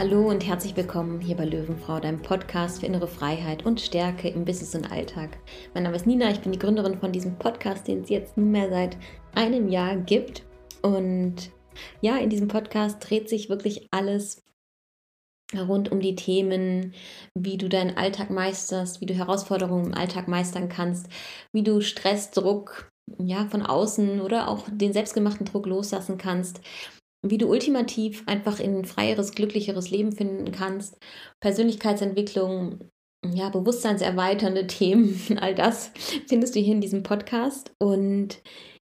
Hallo und herzlich willkommen hier bei Löwenfrau, deinem Podcast für innere Freiheit und Stärke im Business und Alltag. Mein Name ist Nina, ich bin die Gründerin von diesem Podcast, den es jetzt nunmehr seit einem Jahr gibt. Und ja, in diesem Podcast dreht sich wirklich alles rund um die Themen, wie du deinen Alltag meisterst, wie du Herausforderungen im Alltag meistern kannst, wie du Stress, Druck, ja, von außen oder auch den selbstgemachten Druck loslassen kannst, wie du ultimativ einfach in ein freieres, glücklicheres Leben finden kannst, Persönlichkeitsentwicklung, ja, bewusstseinserweiternde Themen, all das findest du hier in diesem Podcast. Und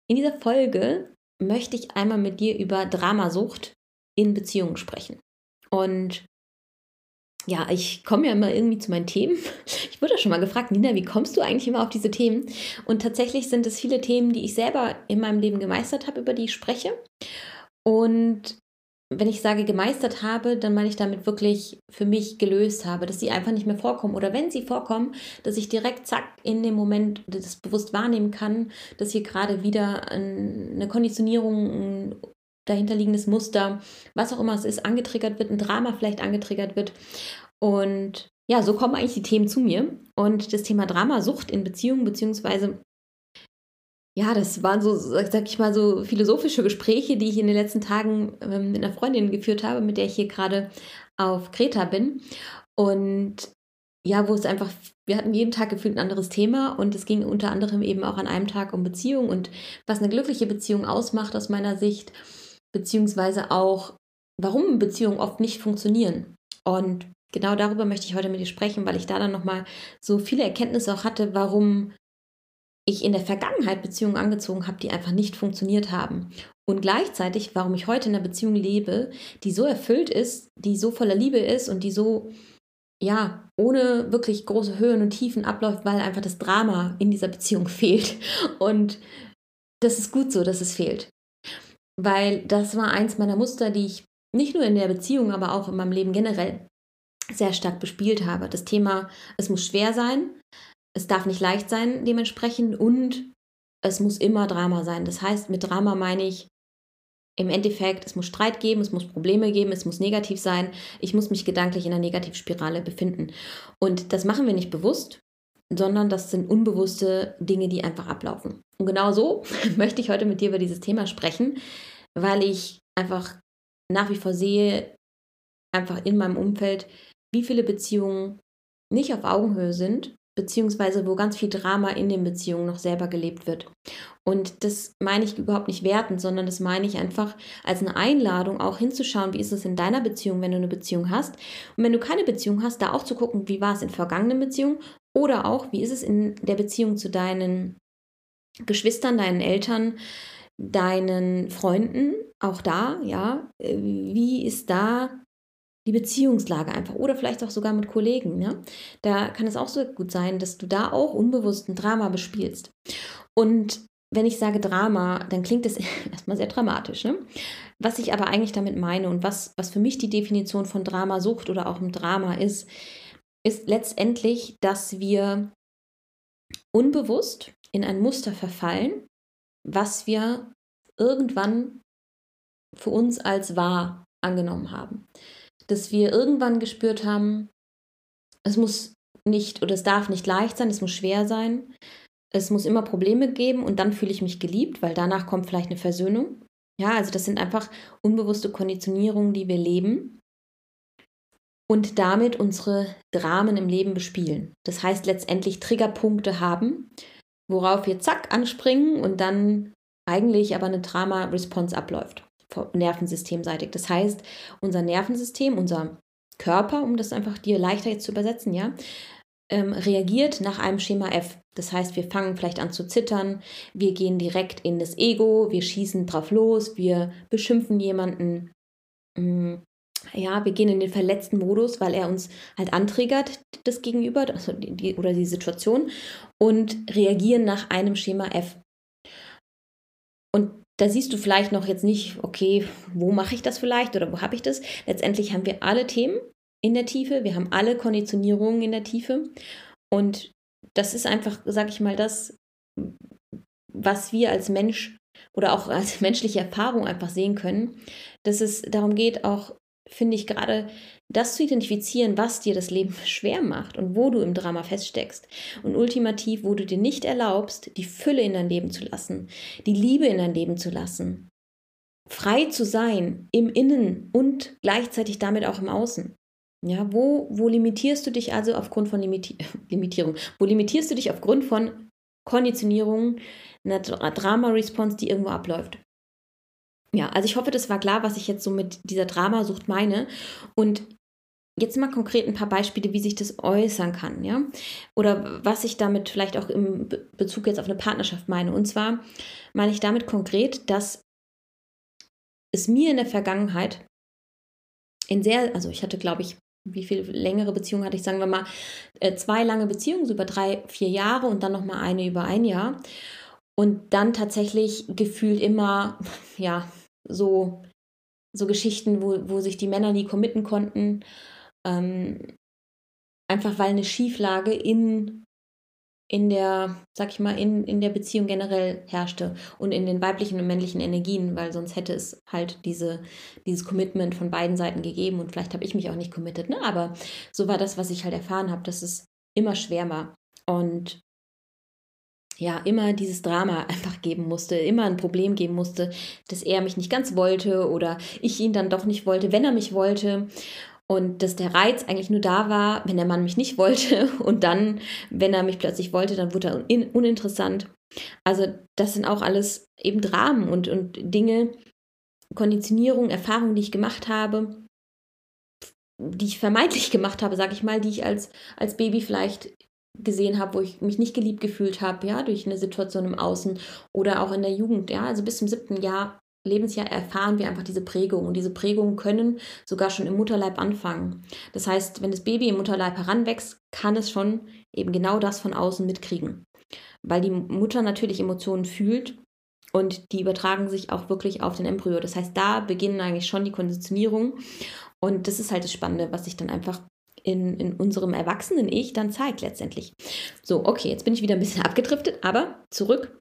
in dieser Folge möchte ich einmal mit dir über Dramasucht in Beziehungen sprechen. Und ja, ich komme ja immer irgendwie zu meinen Themen. Ich wurde schon mal gefragt, Nina, wie kommst du eigentlich immer auf diese Themen? Und tatsächlich sind es viele Themen, die ich selber in meinem Leben gemeistert habe, über die ich spreche. Und wenn ich sage gemeistert habe, dann meine ich damit wirklich für mich gelöst habe, dass sie einfach nicht mehr vorkommen. Oder wenn sie vorkommen, dass ich direkt zack in dem Moment das bewusst wahrnehmen kann, dass hier gerade wieder eine Konditionierung, ein dahinterliegendes Muster, was auch immer es ist, angetriggert wird, ein Drama vielleicht angetriggert wird. Und ja, so kommen eigentlich die Themen zu mir. Und das Thema Dramasucht in Beziehungen, beziehungsweise ja, das waren so, sag ich mal, so philosophische Gespräche, die ich in den letzten Tagen ähm, mit einer Freundin geführt habe, mit der ich hier gerade auf Kreta bin. Und ja, wo es einfach, wir hatten jeden Tag gefühlt ein anderes Thema und es ging unter anderem eben auch an einem Tag um Beziehung und was eine glückliche Beziehung ausmacht aus meiner Sicht, beziehungsweise auch, warum Beziehungen oft nicht funktionieren. Und genau darüber möchte ich heute mit dir sprechen, weil ich da dann nochmal so viele Erkenntnisse auch hatte, warum ich in der Vergangenheit Beziehungen angezogen habe, die einfach nicht funktioniert haben. Und gleichzeitig, warum ich heute in einer Beziehung lebe, die so erfüllt ist, die so voller Liebe ist und die so, ja, ohne wirklich große Höhen und Tiefen abläuft, weil einfach das Drama in dieser Beziehung fehlt. Und das ist gut so, dass es fehlt. Weil das war eins meiner Muster, die ich nicht nur in der Beziehung, aber auch in meinem Leben generell sehr stark bespielt habe. Das Thema, es muss schwer sein, es darf nicht leicht sein dementsprechend und es muss immer Drama sein. Das heißt, mit Drama meine ich im Endeffekt, es muss Streit geben, es muss Probleme geben, es muss negativ sein, ich muss mich gedanklich in einer Negativspirale befinden. Und das machen wir nicht bewusst, sondern das sind unbewusste Dinge, die einfach ablaufen. Und genau so möchte ich heute mit dir über dieses Thema sprechen, weil ich einfach nach wie vor sehe, einfach in meinem Umfeld, wie viele Beziehungen nicht auf Augenhöhe sind beziehungsweise wo ganz viel Drama in den Beziehungen noch selber gelebt wird. Und das meine ich überhaupt nicht wertend, sondern das meine ich einfach als eine Einladung, auch hinzuschauen, wie ist es in deiner Beziehung, wenn du eine Beziehung hast. Und wenn du keine Beziehung hast, da auch zu gucken, wie war es in vergangenen Beziehungen oder auch, wie ist es in der Beziehung zu deinen Geschwistern, deinen Eltern, deinen Freunden, auch da, ja, wie ist da die Beziehungslage einfach oder vielleicht auch sogar mit Kollegen. Ne? Da kann es auch so gut sein, dass du da auch unbewusst ein Drama bespielst. Und wenn ich sage Drama, dann klingt es erstmal sehr dramatisch. Ne? Was ich aber eigentlich damit meine und was, was für mich die Definition von Dramasucht oder auch im Drama ist, ist letztendlich, dass wir unbewusst in ein Muster verfallen, was wir irgendwann für uns als wahr angenommen haben dass wir irgendwann gespürt haben, es muss nicht oder es darf nicht leicht sein, es muss schwer sein. Es muss immer Probleme geben und dann fühle ich mich geliebt, weil danach kommt vielleicht eine Versöhnung. Ja, also das sind einfach unbewusste Konditionierungen, die wir leben und damit unsere Dramen im Leben bespielen. Das heißt letztendlich Triggerpunkte haben, worauf wir zack anspringen und dann eigentlich aber eine Drama-Response abläuft nervensystemseitig. Das heißt, unser Nervensystem, unser Körper, um das einfach dir leichter jetzt zu übersetzen, ja, ähm, reagiert nach einem Schema F. Das heißt, wir fangen vielleicht an zu zittern, wir gehen direkt in das Ego, wir schießen drauf los, wir beschimpfen jemanden. Mm, ja, wir gehen in den verletzten Modus, weil er uns halt antriggert, das Gegenüber also die, oder die Situation und reagieren nach einem Schema F. Und da siehst du vielleicht noch jetzt nicht, okay, wo mache ich das vielleicht oder wo habe ich das? Letztendlich haben wir alle Themen in der Tiefe, wir haben alle Konditionierungen in der Tiefe und das ist einfach, sag ich mal, das, was wir als Mensch oder auch als menschliche Erfahrung einfach sehen können, dass es darum geht, auch finde ich gerade das zu identifizieren, was dir das Leben schwer macht und wo du im Drama feststeckst. Und ultimativ, wo du dir nicht erlaubst, die Fülle in dein Leben zu lassen, die Liebe in dein Leben zu lassen. Frei zu sein im Innen und gleichzeitig damit auch im Außen. Ja, wo, wo limitierst du dich also aufgrund von Limiti Limitierung? Wo limitierst du dich aufgrund von Konditionierung, einer Drama-Response, die irgendwo abläuft? Ja, also ich hoffe, das war klar, was ich jetzt so mit dieser Dramasucht meine. Und jetzt mal konkret ein paar Beispiele, wie sich das äußern kann, ja? Oder was ich damit vielleicht auch im Bezug jetzt auf eine Partnerschaft meine. Und zwar meine ich damit konkret, dass es mir in der Vergangenheit in sehr, also ich hatte, glaube ich, wie viel längere Beziehungen hatte ich, sagen wir mal, äh, zwei lange Beziehungen, so über drei, vier Jahre und dann nochmal eine über ein Jahr. Und dann tatsächlich gefühlt immer, ja, so, so Geschichten, wo, wo sich die Männer nie committen konnten. Ähm, einfach weil eine Schieflage in, in der, sag ich mal, in, in der Beziehung generell herrschte und in den weiblichen und männlichen Energien, weil sonst hätte es halt diese, dieses Commitment von beiden Seiten gegeben und vielleicht habe ich mich auch nicht committed, ne? aber so war das, was ich halt erfahren habe, dass es immer schwer war. Und ja immer dieses Drama einfach geben musste, immer ein Problem geben musste, dass er mich nicht ganz wollte oder ich ihn dann doch nicht wollte, wenn er mich wollte. Und dass der Reiz eigentlich nur da war, wenn der Mann mich nicht wollte. Und dann, wenn er mich plötzlich wollte, dann wurde er uninteressant. Also das sind auch alles eben Dramen und, und Dinge, Konditionierung, Erfahrungen, die ich gemacht habe, die ich vermeintlich gemacht habe, sage ich mal, die ich als, als Baby vielleicht gesehen habe, wo ich mich nicht geliebt gefühlt habe, ja, durch eine Situation im Außen oder auch in der Jugend, ja, also bis zum siebten Jahr Lebensjahr erfahren wir einfach diese Prägung und diese Prägungen können sogar schon im Mutterleib anfangen. Das heißt, wenn das Baby im Mutterleib heranwächst, kann es schon eben genau das von außen mitkriegen, weil die Mutter natürlich Emotionen fühlt und die übertragen sich auch wirklich auf den Embryo. Das heißt, da beginnen eigentlich schon die Konditionierung und das ist halt das Spannende, was sich dann einfach in, in unserem erwachsenen Ich dann zeigt letztendlich. So, okay, jetzt bin ich wieder ein bisschen abgedriftet, aber zurück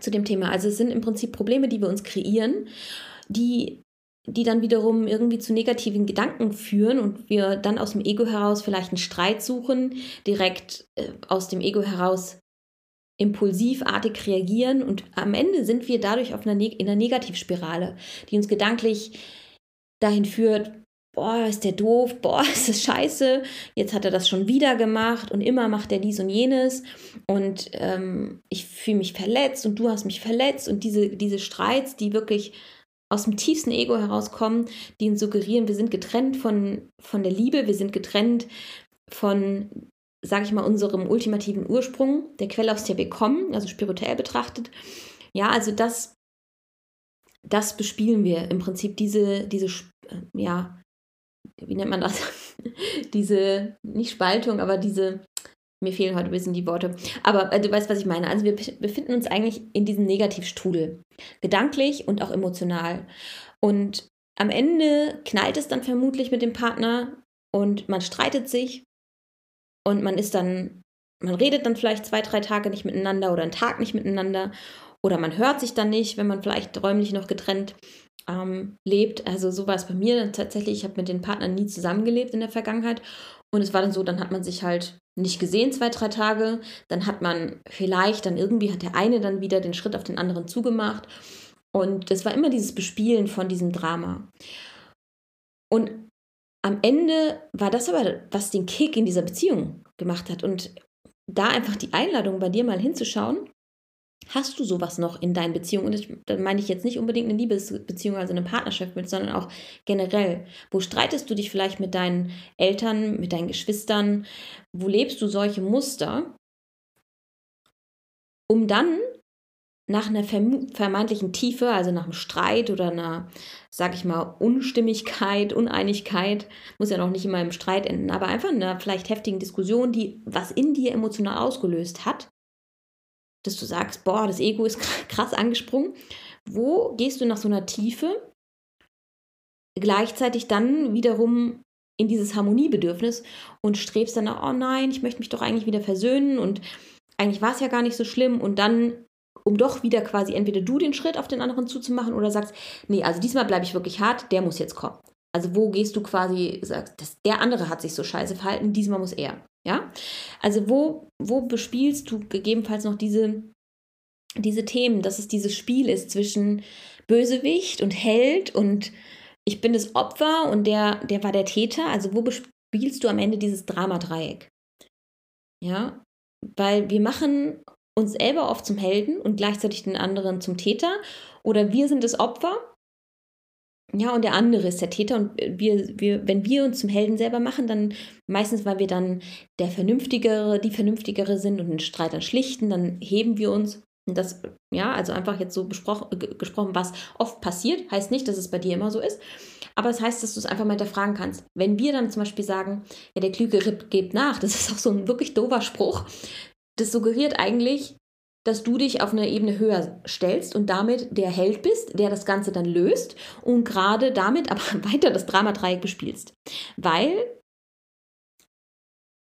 zu dem Thema. Also es sind im Prinzip Probleme, die wir uns kreieren, die die dann wiederum irgendwie zu negativen Gedanken führen und wir dann aus dem Ego heraus vielleicht einen Streit suchen, direkt äh, aus dem Ego heraus impulsivartig reagieren und am Ende sind wir dadurch auf einer, in einer Negativspirale, die uns gedanklich dahin führt, boah, ist der doof, boah, ist das scheiße, jetzt hat er das schon wieder gemacht und immer macht er dies und jenes. Und ähm, ich fühle mich verletzt und du hast mich verletzt. Und diese, diese Streits, die wirklich aus dem tiefsten Ego herauskommen, die suggerieren, wir sind getrennt von, von der Liebe, wir sind getrennt von, sage ich mal, unserem ultimativen Ursprung, der Quelle, aus der wir kommen, also spirituell betrachtet. Ja, also das, das bespielen wir im Prinzip, diese, diese äh, ja, wie nennt man das? diese, nicht Spaltung, aber diese, mir fehlen heute ein bisschen die Worte. Aber äh, du weißt, was ich meine. Also wir befinden uns eigentlich in diesem Negativstrudel. Gedanklich und auch emotional. Und am Ende knallt es dann vermutlich mit dem Partner und man streitet sich und man ist dann, man redet dann vielleicht zwei, drei Tage nicht miteinander oder einen Tag nicht miteinander oder man hört sich dann nicht, wenn man vielleicht räumlich noch getrennt ähm, lebt. Also so war es bei mir tatsächlich. Ich habe mit den Partnern nie zusammengelebt in der Vergangenheit. Und es war dann so, dann hat man sich halt nicht gesehen, zwei, drei Tage. Dann hat man vielleicht, dann irgendwie hat der eine dann wieder den Schritt auf den anderen zugemacht. Und das war immer dieses Bespielen von diesem Drama. Und am Ende war das aber, was den Kick in dieser Beziehung gemacht hat. Und da einfach die Einladung bei dir mal hinzuschauen, Hast du sowas noch in deinen Beziehungen? Und da meine ich jetzt nicht unbedingt eine Liebesbeziehung, also eine Partnerschaft mit, sondern auch generell. Wo streitest du dich vielleicht mit deinen Eltern, mit deinen Geschwistern? Wo lebst du solche Muster? Um dann nach einer vermeintlichen Tiefe, also nach einem Streit oder einer, sag ich mal, Unstimmigkeit, Uneinigkeit, muss ja noch nicht immer im Streit enden, aber einfach einer vielleicht heftigen Diskussion, die was in dir emotional ausgelöst hat, dass du sagst, boah, das Ego ist krass angesprungen. Wo gehst du nach so einer Tiefe gleichzeitig dann wiederum in dieses Harmoniebedürfnis und strebst dann, oh nein, ich möchte mich doch eigentlich wieder versöhnen und eigentlich war es ja gar nicht so schlimm und dann, um doch wieder quasi entweder du den Schritt auf den anderen zuzumachen oder sagst, nee, also diesmal bleibe ich wirklich hart, der muss jetzt kommen. Also wo gehst du quasi, sagst, das, der andere hat sich so scheiße verhalten, diesmal muss er. Ja? Also wo, wo bespielst du gegebenenfalls noch diese, diese Themen, dass es dieses Spiel ist zwischen Bösewicht und Held und ich bin das Opfer und der, der war der Täter. Also wo bespielst du am Ende dieses Dramadreieck? Ja, weil wir machen uns selber oft zum Helden und gleichzeitig den anderen zum Täter oder wir sind das Opfer ja, und der andere ist der Täter und wir, wir, wenn wir uns zum Helden selber machen, dann meistens, weil wir dann der Vernünftigere, die Vernünftigere sind und den Streit dann schlichten, dann heben wir uns. Und das, ja, also einfach jetzt so gesprochen, was oft passiert, heißt nicht, dass es bei dir immer so ist. Aber es heißt, dass du es einfach mal hinterfragen kannst. Wenn wir dann zum Beispiel sagen, ja, der Klüge Ripp gibt nach, das ist auch so ein wirklich doofer Spruch. Das suggeriert eigentlich, dass du dich auf eine Ebene höher stellst und damit der Held bist, der das Ganze dann löst und gerade damit aber weiter das Dramadreieck bespielst. Weil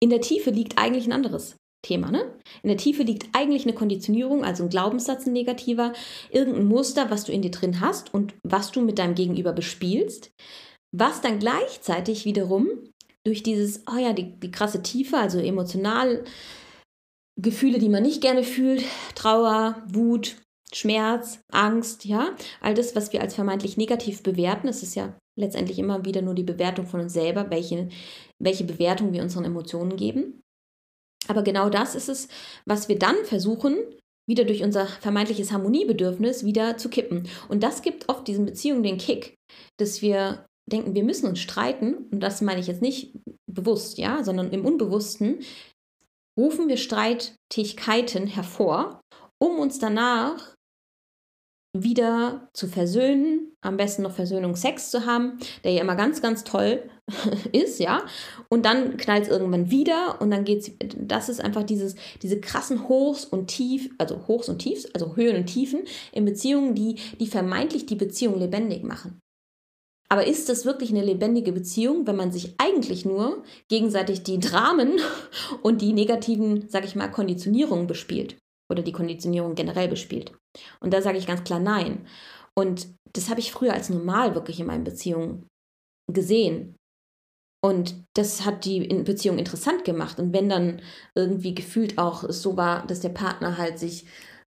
in der Tiefe liegt eigentlich ein anderes Thema. Ne? In der Tiefe liegt eigentlich eine Konditionierung, also ein Glaubenssatz, ein negativer, irgendein Muster, was du in dir drin hast und was du mit deinem Gegenüber bespielst, was dann gleichzeitig wiederum durch dieses, oh ja, die, die krasse Tiefe, also emotional, Gefühle, die man nicht gerne fühlt, Trauer, Wut, Schmerz, Angst, ja, all das, was wir als vermeintlich negativ bewerten, es ist ja letztendlich immer wieder nur die Bewertung von uns selber, welche, welche Bewertung wir unseren Emotionen geben. Aber genau das ist es, was wir dann versuchen, wieder durch unser vermeintliches Harmoniebedürfnis wieder zu kippen. Und das gibt oft diesen Beziehungen den Kick, dass wir denken, wir müssen uns streiten. Und das meine ich jetzt nicht bewusst, ja, sondern im Unbewussten rufen wir Streitigkeiten hervor, um uns danach wieder zu versöhnen, am besten noch Versöhnungsex zu haben, der ja immer ganz, ganz toll ist, ja. Und dann knallt es irgendwann wieder und dann geht's, das ist einfach dieses, diese krassen Hochs und Tief, also Hochs und Tiefs, also Höhen und Tiefen in Beziehungen, die, die vermeintlich die Beziehung lebendig machen. Aber ist das wirklich eine lebendige Beziehung, wenn man sich eigentlich nur gegenseitig die Dramen und die negativen, sag ich mal, Konditionierungen bespielt? Oder die Konditionierung generell bespielt? Und da sage ich ganz klar nein. Und das habe ich früher als normal wirklich in meinen Beziehungen gesehen. Und das hat die Beziehung interessant gemacht. Und wenn dann irgendwie gefühlt auch so war, dass der Partner halt sich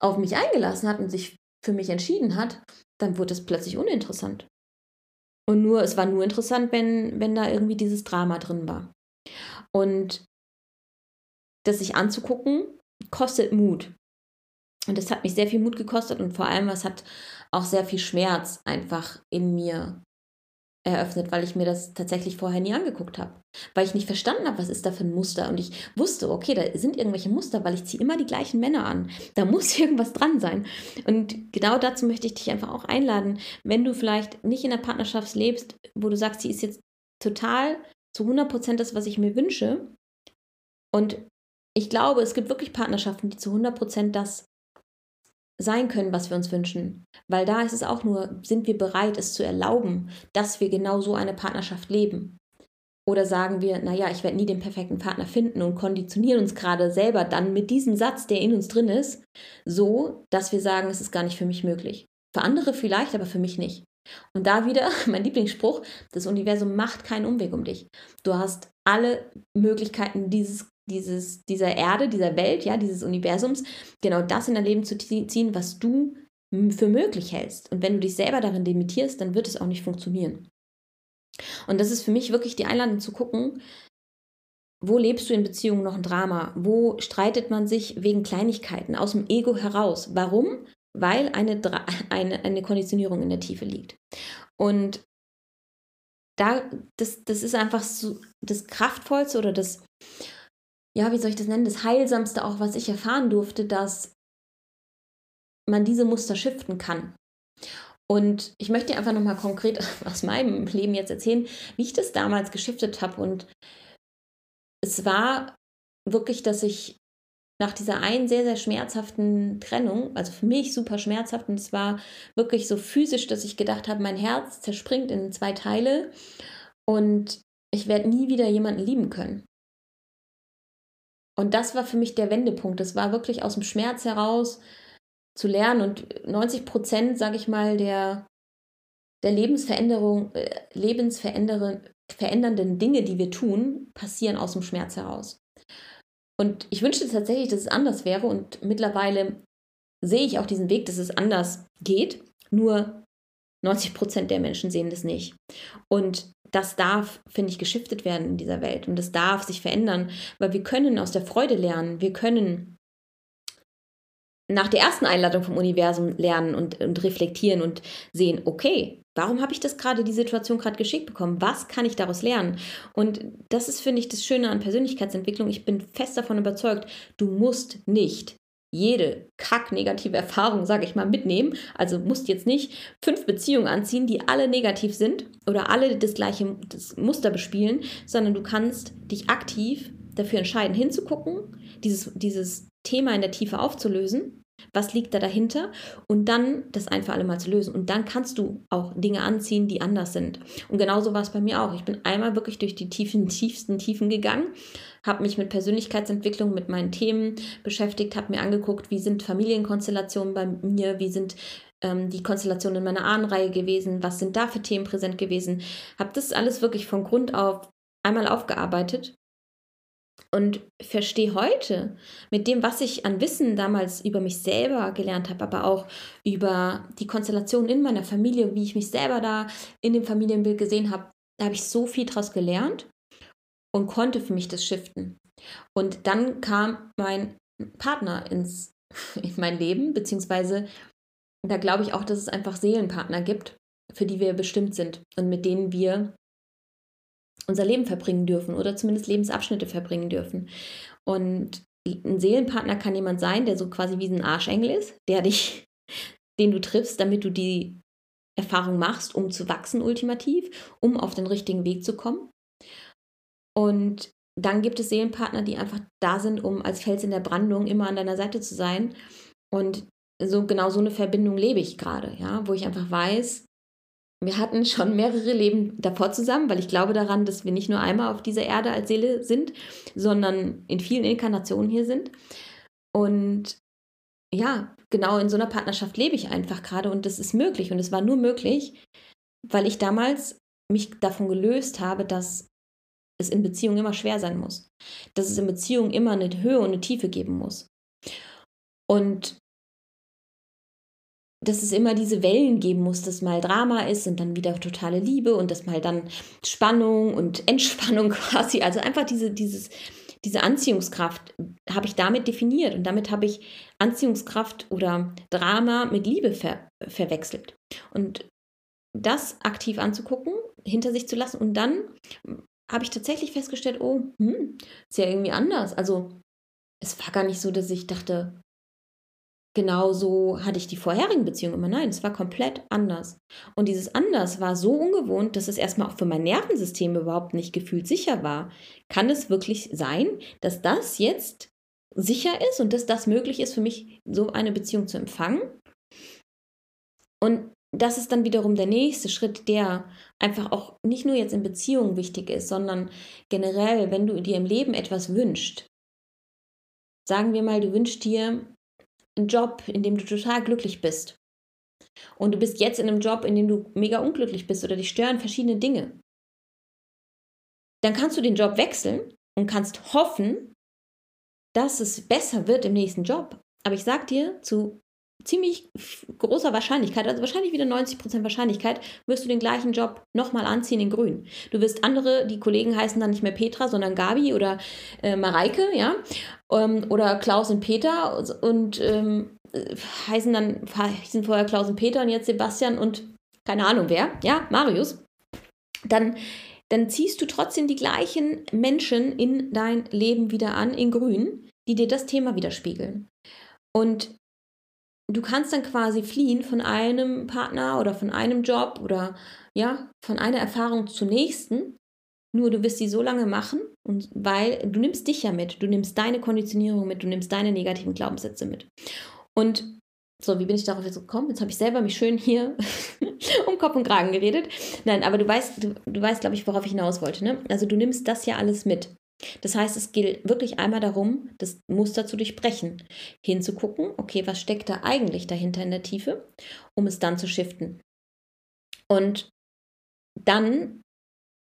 auf mich eingelassen hat und sich für mich entschieden hat, dann wurde es plötzlich uninteressant. Und nur, es war nur interessant, wenn, wenn da irgendwie dieses Drama drin war. Und das sich anzugucken, kostet Mut. Und das hat mich sehr viel Mut gekostet und vor allem, es hat auch sehr viel Schmerz einfach in mir eröffnet, weil ich mir das tatsächlich vorher nie angeguckt habe. Weil ich nicht verstanden habe, was ist da für ein Muster. Und ich wusste, okay, da sind irgendwelche Muster, weil ich ziehe immer die gleichen Männer an. Da muss irgendwas dran sein. Und genau dazu möchte ich dich einfach auch einladen, wenn du vielleicht nicht in der Partnerschaft lebst, wo du sagst, sie ist jetzt total zu 100 Prozent das, was ich mir wünsche. Und ich glaube, es gibt wirklich Partnerschaften, die zu 100 Prozent das sein können, was wir uns wünschen. Weil da ist es auch nur, sind wir bereit, es zu erlauben, dass wir genau so eine Partnerschaft leben? Oder sagen wir, naja, ich werde nie den perfekten Partner finden und konditionieren uns gerade selber dann mit diesem Satz, der in uns drin ist, so, dass wir sagen, es ist gar nicht für mich möglich. Für andere vielleicht, aber für mich nicht. Und da wieder mein Lieblingsspruch, das Universum macht keinen Umweg um dich. Du hast alle Möglichkeiten, dieses dieses, dieser Erde, dieser Welt, ja, dieses Universums, genau das in dein Leben zu ziehen, was du für möglich hältst. Und wenn du dich selber darin limitierst, dann wird es auch nicht funktionieren. Und das ist für mich wirklich die Einladung zu gucken, wo lebst du in Beziehungen noch ein Drama? Wo streitet man sich wegen Kleinigkeiten aus dem Ego heraus? Warum? Weil eine, eine, eine Konditionierung in der Tiefe liegt. Und da, das, das ist einfach so das Kraftvollste oder das, ja, wie soll ich das nennen, das Heilsamste auch, was ich erfahren durfte, dass man diese Muster shiften kann. Und ich möchte einfach nochmal konkret aus meinem Leben jetzt erzählen, wie ich das damals geschiftet habe. Und es war wirklich, dass ich nach dieser einen sehr, sehr schmerzhaften Trennung, also für mich super schmerzhaft, und es war wirklich so physisch, dass ich gedacht habe, mein Herz zerspringt in zwei Teile und ich werde nie wieder jemanden lieben können. Und das war für mich der Wendepunkt. Das war wirklich aus dem Schmerz heraus zu lernen. Und 90 Prozent, sage ich mal, der, der Lebensveränderung, äh, lebensverändernden Dinge, die wir tun, passieren aus dem Schmerz heraus. Und ich wünschte tatsächlich, dass es anders wäre und mittlerweile sehe ich auch diesen Weg, dass es anders geht. Nur 90 Prozent der Menschen sehen das nicht. Und das darf, finde ich, geschiftet werden in dieser Welt. Und das darf sich verändern, weil wir können aus der Freude lernen. Wir können nach der ersten Einladung vom Universum lernen und, und reflektieren und sehen, okay, warum habe ich das gerade, die Situation gerade geschickt bekommen? Was kann ich daraus lernen? Und das ist, finde ich, das Schöne an Persönlichkeitsentwicklung. Ich bin fest davon überzeugt, du musst nicht jede kack-negative Erfahrung, sage ich mal, mitnehmen. Also musst jetzt nicht fünf Beziehungen anziehen, die alle negativ sind oder alle das gleiche das Muster bespielen, sondern du kannst dich aktiv dafür entscheiden, hinzugucken, dieses, dieses Thema in der Tiefe aufzulösen. Was liegt da dahinter? Und dann das ein für alle Mal zu lösen. Und dann kannst du auch Dinge anziehen, die anders sind. Und genauso war es bei mir auch. Ich bin einmal wirklich durch die tiefen, tiefsten Tiefen gegangen, habe mich mit Persönlichkeitsentwicklung, mit meinen Themen beschäftigt, habe mir angeguckt, wie sind Familienkonstellationen bei mir, wie sind ähm, die Konstellationen in meiner Ahnenreihe gewesen, was sind da für Themen präsent gewesen. Habe das alles wirklich von Grund auf einmal aufgearbeitet und verstehe heute mit dem, was ich an Wissen damals über mich selber gelernt habe, aber auch über die Konstellation in meiner Familie, wie ich mich selber da in dem Familienbild gesehen habe, da habe ich so viel draus gelernt und konnte für mich das shiften. Und dann kam mein Partner ins, in mein Leben, beziehungsweise da glaube ich auch, dass es einfach Seelenpartner gibt, für die wir bestimmt sind und mit denen wir unser Leben verbringen dürfen oder zumindest Lebensabschnitte verbringen dürfen. Und ein Seelenpartner kann jemand sein, der so quasi wie ein Arschengel ist, der dich, den du triffst, damit du die Erfahrung machst, um zu wachsen ultimativ, um auf den richtigen Weg zu kommen. Und dann gibt es Seelenpartner, die einfach da sind, um als Fels in der Brandung immer an deiner Seite zu sein. Und so genau so eine Verbindung lebe ich gerade, ja, wo ich einfach weiß, wir hatten schon mehrere Leben davor zusammen, weil ich glaube daran, dass wir nicht nur einmal auf dieser Erde als Seele sind, sondern in vielen Inkarnationen hier sind. Und ja, genau in so einer Partnerschaft lebe ich einfach gerade und das ist möglich. Und es war nur möglich, weil ich damals mich davon gelöst habe, dass es in Beziehungen immer schwer sein muss. Dass es in Beziehungen immer eine Höhe und eine Tiefe geben muss. Und dass es immer diese Wellen geben muss, dass mal Drama ist und dann wieder totale Liebe und dass mal dann Spannung und Entspannung quasi, also einfach diese, dieses, diese Anziehungskraft habe ich damit definiert und damit habe ich Anziehungskraft oder Drama mit Liebe ver verwechselt. Und das aktiv anzugucken, hinter sich zu lassen und dann habe ich tatsächlich festgestellt, oh, hm, ist ja irgendwie anders. Also es war gar nicht so, dass ich dachte, genauso hatte ich die vorherigen Beziehungen immer. Nein, es war komplett anders. Und dieses anders war so ungewohnt, dass es erstmal auch für mein Nervensystem überhaupt nicht gefühlt sicher war. Kann es wirklich sein, dass das jetzt sicher ist und dass das möglich ist für mich, so eine Beziehung zu empfangen? Und das ist dann wiederum der nächste Schritt, der einfach auch nicht nur jetzt in Beziehungen wichtig ist, sondern generell, wenn du dir im Leben etwas wünschst. Sagen wir mal, du wünschst dir einen Job, in dem du total glücklich bist. Und du bist jetzt in einem Job, in dem du mega unglücklich bist oder dich stören verschiedene Dinge. Dann kannst du den Job wechseln und kannst hoffen, dass es besser wird im nächsten Job. Aber ich sag dir, zu ziemlich großer Wahrscheinlichkeit, also wahrscheinlich wieder 90% Wahrscheinlichkeit, wirst du den gleichen Job nochmal anziehen in grün. Du wirst andere, die Kollegen heißen dann nicht mehr Petra, sondern Gabi oder äh, Mareike, ja, ähm, oder Klaus und Peter und ähm, heißen dann, hießen vorher Klaus und Peter und jetzt Sebastian und keine Ahnung wer, ja, Marius. Dann dann ziehst du trotzdem die gleichen Menschen in dein Leben wieder an, in grün, die dir das Thema widerspiegeln. Und du kannst dann quasi fliehen von einem Partner oder von einem Job oder ja, von einer Erfahrung zur nächsten. Nur du wirst sie so lange machen und weil du nimmst dich ja mit, du nimmst deine Konditionierung mit, du nimmst deine negativen Glaubenssätze mit. Und so, wie bin ich darauf jetzt gekommen? Jetzt habe ich selber mich schön hier um Kopf und Kragen geredet. Nein, aber du weißt, du, du weißt, glaube ich, worauf ich hinaus wollte. Ne? Also du nimmst das ja alles mit. Das heißt, es gilt wirklich einmal darum, das Muster zu durchbrechen, hinzugucken, okay, was steckt da eigentlich dahinter in der Tiefe, um es dann zu shiften. Und dann,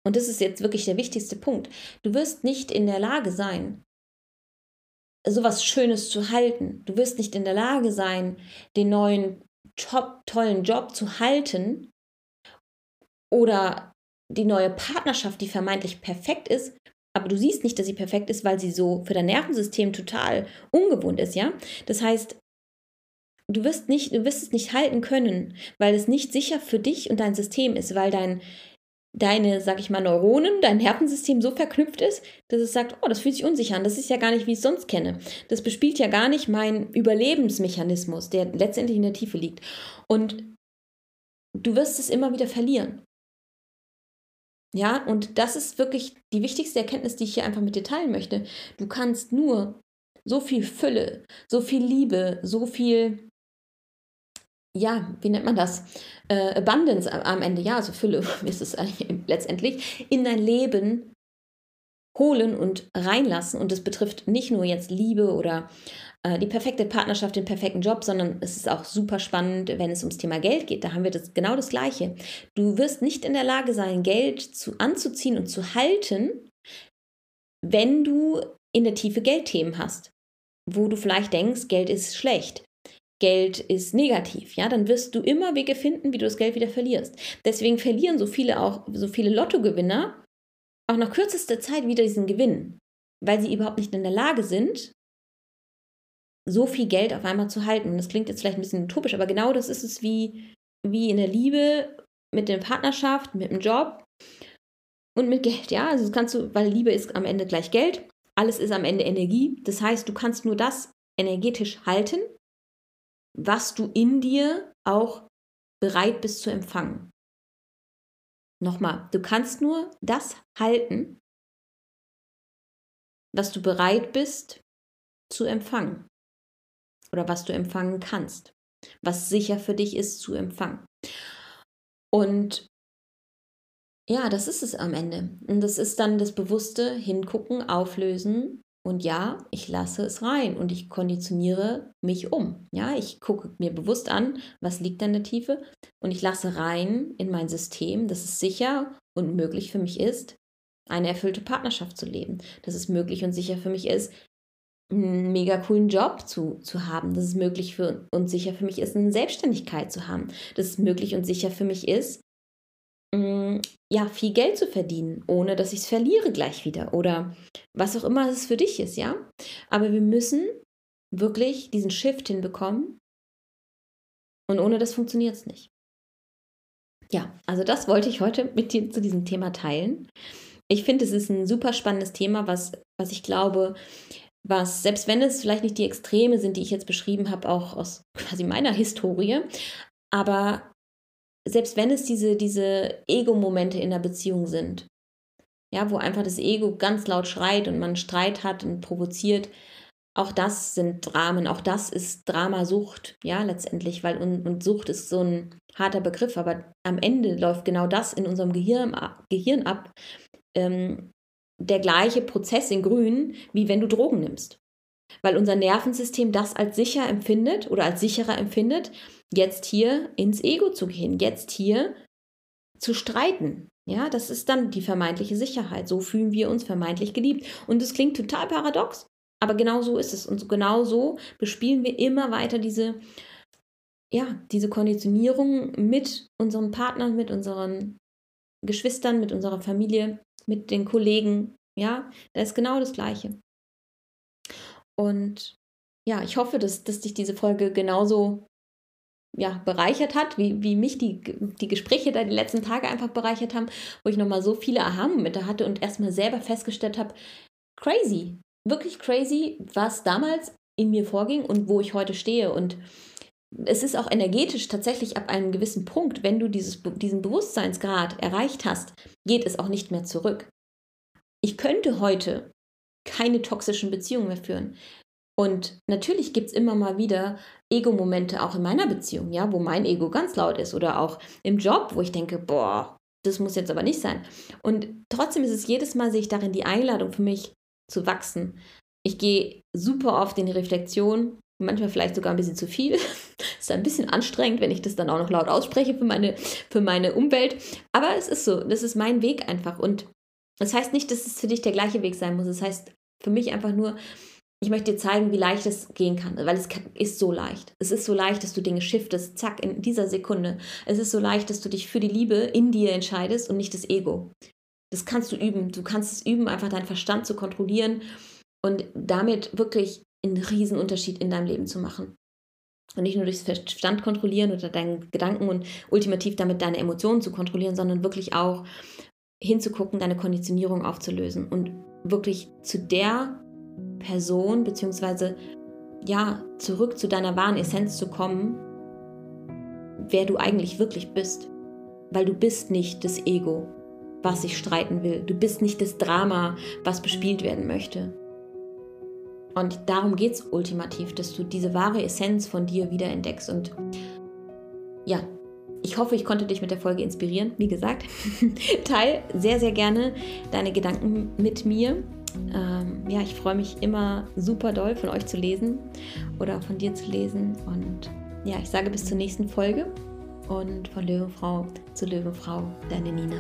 und das ist jetzt wirklich der wichtigste Punkt, du wirst nicht in der Lage sein, sowas Schönes zu halten. Du wirst nicht in der Lage sein, den neuen top, tollen Job zu halten oder die neue Partnerschaft, die vermeintlich perfekt ist, aber du siehst nicht, dass sie perfekt ist, weil sie so für dein Nervensystem total ungewohnt ist, ja? Das heißt, du wirst nicht, du wirst es nicht halten können, weil es nicht sicher für dich und dein System ist, weil dein deine, sag ich mal, Neuronen, dein Nervensystem so verknüpft ist, dass es sagt, oh, das fühlt sich unsicher an, das ist ja gar nicht, wie ich es sonst kenne. Das bespielt ja gar nicht mein Überlebensmechanismus, der letztendlich in der Tiefe liegt. Und du wirst es immer wieder verlieren. Ja, und das ist wirklich die wichtigste Erkenntnis, die ich hier einfach mit dir teilen möchte. Du kannst nur so viel Fülle, so viel Liebe, so viel, ja, wie nennt man das? Äh, Abundance am Ende, ja, also Fülle ist es letztendlich, in dein Leben holen und reinlassen. Und das betrifft nicht nur jetzt Liebe oder die perfekte Partnerschaft, den perfekten Job, sondern es ist auch super spannend, wenn es ums Thema Geld geht. Da haben wir das genau das Gleiche. Du wirst nicht in der Lage sein, Geld zu, anzuziehen und zu halten, wenn du in der Tiefe Geldthemen hast, wo du vielleicht denkst, Geld ist schlecht. Geld ist negativ, ja, dann wirst du immer Wege finden, wie du das Geld wieder verlierst. Deswegen verlieren so viele auch, so viele Lottogewinner auch nach kürzester Zeit wieder diesen Gewinn, weil sie überhaupt nicht in der Lage sind, so viel Geld auf einmal zu halten. Das klingt jetzt vielleicht ein bisschen utopisch, aber genau das ist es wie, wie in der Liebe, mit der Partnerschaft, mit dem Job und mit Geld. Ja, also kannst du, weil Liebe ist am Ende gleich Geld, alles ist am Ende Energie. Das heißt, du kannst nur das energetisch halten, was du in dir auch bereit bist zu empfangen. Nochmal, du kannst nur das halten, was du bereit bist zu empfangen oder was du empfangen kannst, was sicher für dich ist zu empfangen. Und ja, das ist es am Ende. Und das ist dann das bewusste Hingucken, Auflösen. Und ja, ich lasse es rein und ich konditioniere mich um. Ja, ich gucke mir bewusst an, was liegt in der Tiefe und ich lasse rein in mein System, dass es sicher und möglich für mich ist, eine erfüllte Partnerschaft zu leben. Dass es möglich und sicher für mich ist, einen mega coolen Job zu, zu haben, dass es möglich für, und sicher für mich ist, eine Selbstständigkeit zu haben, dass es möglich und sicher für mich ist, mh, mm, ja, viel Geld zu verdienen, ohne dass ich es verliere gleich wieder oder was auch immer es für dich ist, ja. Aber wir müssen wirklich diesen Shift hinbekommen und ohne das funktioniert es nicht. Ja, also das wollte ich heute mit dir zu diesem Thema teilen. Ich finde, es ist ein super spannendes Thema, was, was ich glaube, was, selbst wenn es vielleicht nicht die Extreme sind, die ich jetzt beschrieben habe, auch aus quasi meiner Historie, aber selbst wenn es diese, diese Ego-Momente in der Beziehung sind, ja, wo einfach das Ego ganz laut schreit und man Streit hat und provoziert, auch das sind Dramen, auch das ist Dramasucht, ja, letztendlich, weil und, und Sucht ist so ein harter Begriff, aber am Ende läuft genau das in unserem Gehirn, Gehirn ab, ähm, der gleiche Prozess in Grün, wie wenn du Drogen nimmst. Weil unser Nervensystem das als sicher empfindet oder als sicherer empfindet, jetzt hier ins Ego zu gehen, jetzt hier zu streiten. Ja, das ist dann die vermeintliche Sicherheit. So fühlen wir uns vermeintlich geliebt. Und es klingt total paradox, aber genau so ist es. Und genau so bespielen wir immer weiter diese, ja, diese Konditionierung mit unseren Partnern, mit unseren Geschwistern, mit unserer Familie, mit den Kollegen. Ja, da ist genau das Gleiche. Und ja, ich hoffe, dass, dass dich diese Folge genauso ja, bereichert hat, wie, wie mich die, die Gespräche da die letzten Tage einfach bereichert haben, wo ich nochmal so viele Aha-Momente hatte und erstmal selber festgestellt habe, crazy, wirklich crazy, was damals in mir vorging und wo ich heute stehe. Und es ist auch energetisch tatsächlich ab einem gewissen Punkt, wenn du dieses, diesen Bewusstseinsgrad erreicht hast, geht es auch nicht mehr zurück. Ich könnte heute keine toxischen Beziehungen mehr führen. Und natürlich gibt es immer mal wieder Ego-Momente auch in meiner Beziehung, ja, wo mein Ego ganz laut ist oder auch im Job, wo ich denke, boah, das muss jetzt aber nicht sein. Und trotzdem ist es jedes Mal, sehe ich darin die Einladung für mich zu wachsen. Ich gehe super oft in die Reflexion, manchmal vielleicht sogar ein bisschen zu viel, ist ein bisschen anstrengend, wenn ich das dann auch noch laut ausspreche für meine, für meine Umwelt. Aber es ist so, das ist mein Weg einfach. Und das heißt nicht, dass es für dich der gleiche Weg sein muss. Das heißt für mich einfach nur, ich möchte dir zeigen, wie leicht es gehen kann, weil es ist so leicht. Es ist so leicht, dass du Dinge shiftest, zack, in dieser Sekunde. Es ist so leicht, dass du dich für die Liebe in dir entscheidest und nicht das Ego. Das kannst du üben. Du kannst es üben, einfach deinen Verstand zu kontrollieren und damit wirklich einen riesen Unterschied in deinem Leben zu machen. Und nicht nur durchs Verstand kontrollieren oder deinen Gedanken und ultimativ damit deine Emotionen zu kontrollieren, sondern wirklich auch hinzugucken, deine Konditionierung aufzulösen und wirklich zu der Person beziehungsweise ja zurück zu deiner wahren Essenz zu kommen, wer du eigentlich wirklich bist, weil du bist nicht das Ego, was sich streiten will. Du bist nicht das Drama, was bespielt werden möchte. Und darum geht es ultimativ, dass du diese wahre Essenz von dir wieder entdeckst. Und ja, ich hoffe, ich konnte dich mit der Folge inspirieren. Wie gesagt, teil sehr, sehr gerne deine Gedanken mit mir. Ähm, ja, ich freue mich immer super doll von euch zu lesen oder von dir zu lesen. Und ja, ich sage bis zur nächsten Folge und von Löwenfrau zu Löwenfrau, deine Nina.